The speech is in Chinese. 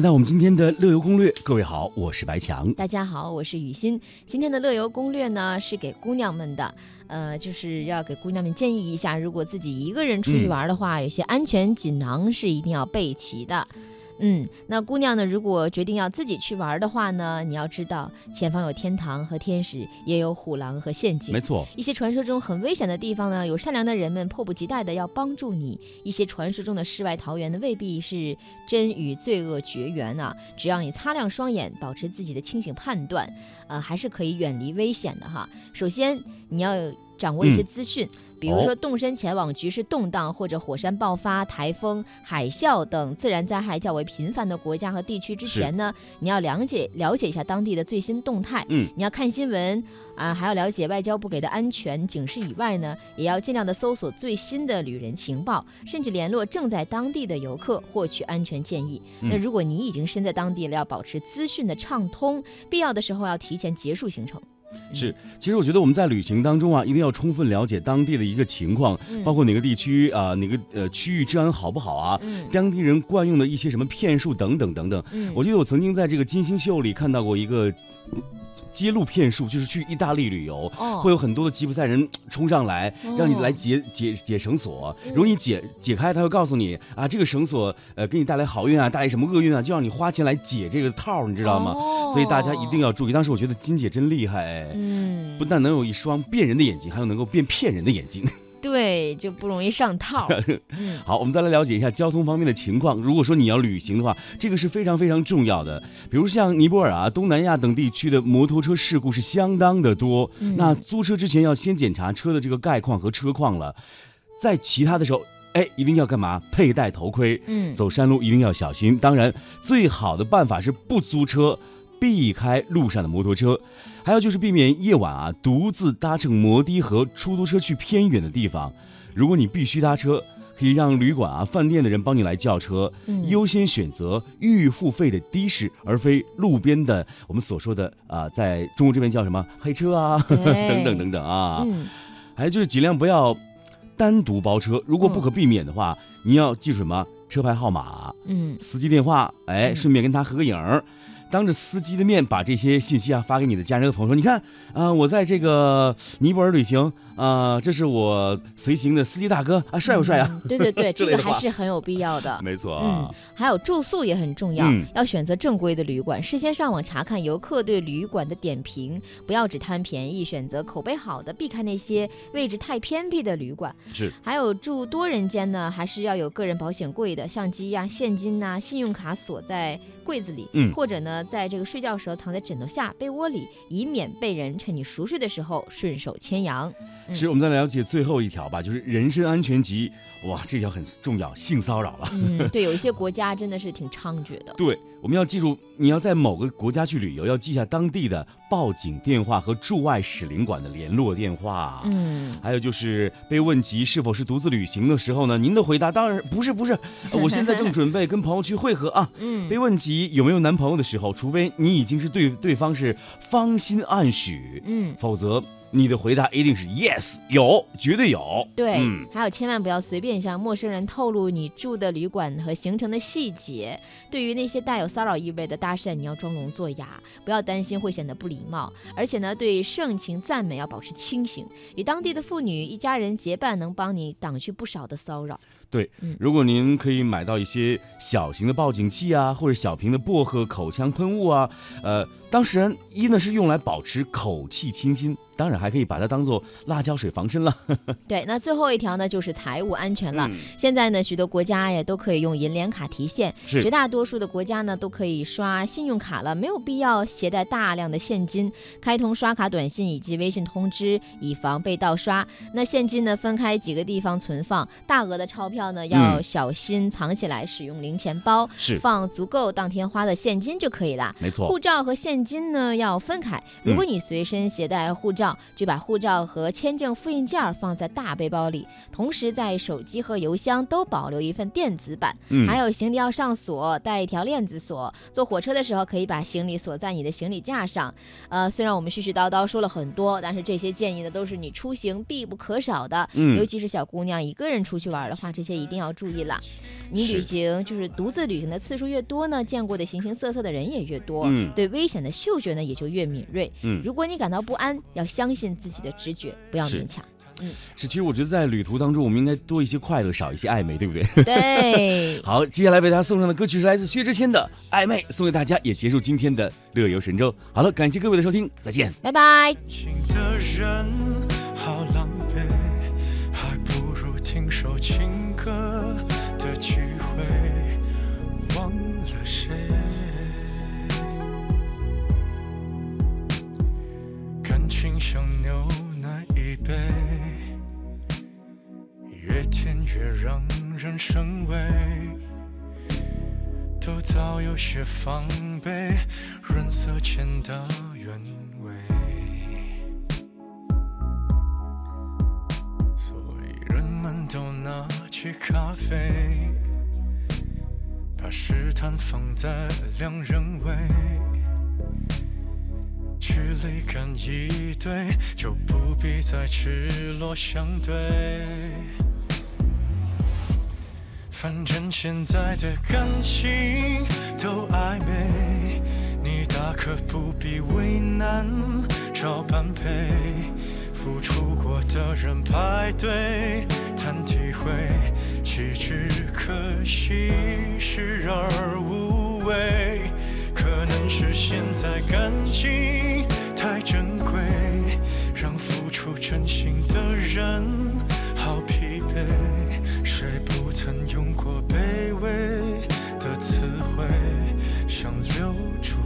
来到我们今天的乐游攻略。各位好，我是白强。大家好，我是雨欣。今天的乐游攻略呢，是给姑娘们的，呃，就是要给姑娘们建议一下，如果自己一个人出去玩的话，有些安全锦囊是一定要备齐的。嗯，那姑娘呢？如果决定要自己去玩的话呢，你要知道前方有天堂和天使，也有虎狼和陷阱。没错，一些传说中很危险的地方呢，有善良的人们迫不及待的要帮助你。一些传说中的世外桃源呢，未必是真与罪恶绝缘啊。只要你擦亮双眼，保持自己的清醒判断，呃，还是可以远离危险的哈。首先，你要掌握一些资讯。比如说，动身前往局势动荡或者火山爆发、台风、海啸等自然灾害较为频繁的国家和地区之前呢，你要了解了解一下当地的最新动态。嗯，你要看新闻啊，还要了解外交部给的安全警示以外呢，也要尽量的搜索最新的旅人情报，甚至联络正在当地的游客获取安全建议。那如果你已经身在当地了，要保持资讯的畅通，必要的时候要提前结束行程。是，其实我觉得我们在旅行当中啊，一定要充分了解当地的一个情况，包括哪个地区啊，哪个呃区域治安好不好啊，当地人惯用的一些什么骗术等等等等。我记得我曾经在这个金星秀里看到过一个。揭露骗术就是去意大利旅游，会有很多的吉普赛人冲上来，让你来解解解绳索。如果你解解开，他会告诉你啊，这个绳索呃给你带来好运啊，带来什么厄运啊，就让你花钱来解这个套，你知道吗？所以大家一定要注意。当时我觉得金姐真厉害，嗯，不但能有一双辨人的眼睛，还有能够辨骗人的眼睛。对，就不容易上套。好，我们再来了解一下交通方面的情况。如果说你要旅行的话，这个是非常非常重要的。比如像尼泊尔啊、东南亚等地区的摩托车事故是相当的多。那租车之前要先检查车的这个概况和车况了。在其他的时候，哎，一定要干嘛？佩戴头盔。嗯，走山路一定要小心。当然，最好的办法是不租车。避开路上的摩托车，还有就是避免夜晚啊独自搭乘摩的和出租车去偏远的地方。如果你必须搭车，可以让旅馆啊饭店的人帮你来叫车，优先选择预付费的的士，而非路边的我们所说的啊，在中国这边叫什么黑车啊 等等等等啊。还有就是尽量不要单独包车，如果不可避免的话，你要记住什么车牌号码，嗯，司机电话，哎，顺便跟他合个影儿。当着司机的面把这些信息啊发给你的家人和朋友说，你看，啊，我在这个尼泊尔旅行。啊，这是我随行的司机大哥啊，帅不帅啊？对对对，这个还是很有必要的。没错，嗯，还有住宿也很重要，要选择正规的旅馆，事先上网查看游客对旅馆的点评，不要只贪便宜，选择口碑好的，避开那些位置太偏僻的旅馆。是，还有住多人间呢，还是要有个人保险柜的，相机呀、现金呐、信用卡锁在柜子里，嗯，或者呢，在这个睡觉时候藏在枕头下、被窝里，以免被人趁你熟睡的时候顺手牵羊。其实我们再了解最后一条吧，就是人身安全级，哇，这条很重要，性骚扰了。嗯，对，有一些国家真的是挺猖獗的。对，我们要记住，你要在某个国家去旅游，要记下当地的报警电话和驻外使领馆的联络电话。嗯，还有就是被问及是否是独自旅行的时候呢，您的回答当然不是，不是，我现在正准备跟朋友去会合啊。嗯，被问及有没有男朋友的时候，除非你已经是对对方是芳心暗许，嗯，否则。你的回答一定是 yes，有，绝对有。对，还有千万不要随便向陌生人透露你住的旅馆和行程的细节。对于那些带有骚扰意味的搭讪，你要装聋作哑，不要担心会显得不礼貌。而且呢，对盛情赞美要保持清醒。与当地的妇女一家人结伴，能帮你挡去不少的骚扰。对，如果您可以买到一些小型的报警器啊，或者小瓶的薄荷口腔喷雾啊，呃，当事人一呢是用来保持口气清新。当然还可以把它当做辣椒水防身了。对，那最后一条呢，就是财务安全了。现在呢，许多国家呀都可以用银联卡提现，绝大多数的国家呢都可以刷信用卡了，没有必要携带大量的现金。开通刷卡短信以及微信通知，以防被盗刷。那现金呢，分开几个地方存放，大额的钞票呢要小心藏起来，使用零钱包，是放足够当天花的现金就可以了。没错，护照和现金呢要分开。如果你随身携带护照，就把护照和签证复印件放在大背包里，同时在手机和邮箱都保留一份电子版。嗯，还有行李要上锁，带一条链子锁。坐火车的时候可以把行李锁在你的行李架上。呃，虽然我们絮絮叨叨说了很多，但是这些建议呢都是你出行必不可少的。嗯，尤其是小姑娘一个人出去玩的话，这些一定要注意了。你旅行就是独自旅行的次数越多呢，见过的形形色色的人也越多，嗯对危险的嗅觉呢也就越敏锐。嗯如果你感到不安，要相信自己的直觉，不要勉强。嗯 是，其实我觉得在旅途当中，我们应该多一些快乐，少一些暧昧，对不对？对，好，接下来为大家送上的歌曲是来自薛之谦的《暧昧》，送给大家，也结束今天的乐游神州。好了，感谢各位的收听，再见。拜拜。情的人好狼狈，还不如听首情歌的机会，忘了谁。情像牛奶一杯，越甜越让人生畏。都早有些防备，润色前的原味。所以人们都拿起咖啡，把试探放在两人位，距离感一对，就不必再赤裸相对。反正现在的感情都暧昧，你大可不必为难找般配。付出过的人排队谈体会，岂知可惜视而无味。可能是现在感情太珍贵让付出真心的人好疲惫谁不曾用过卑微的词汇想留住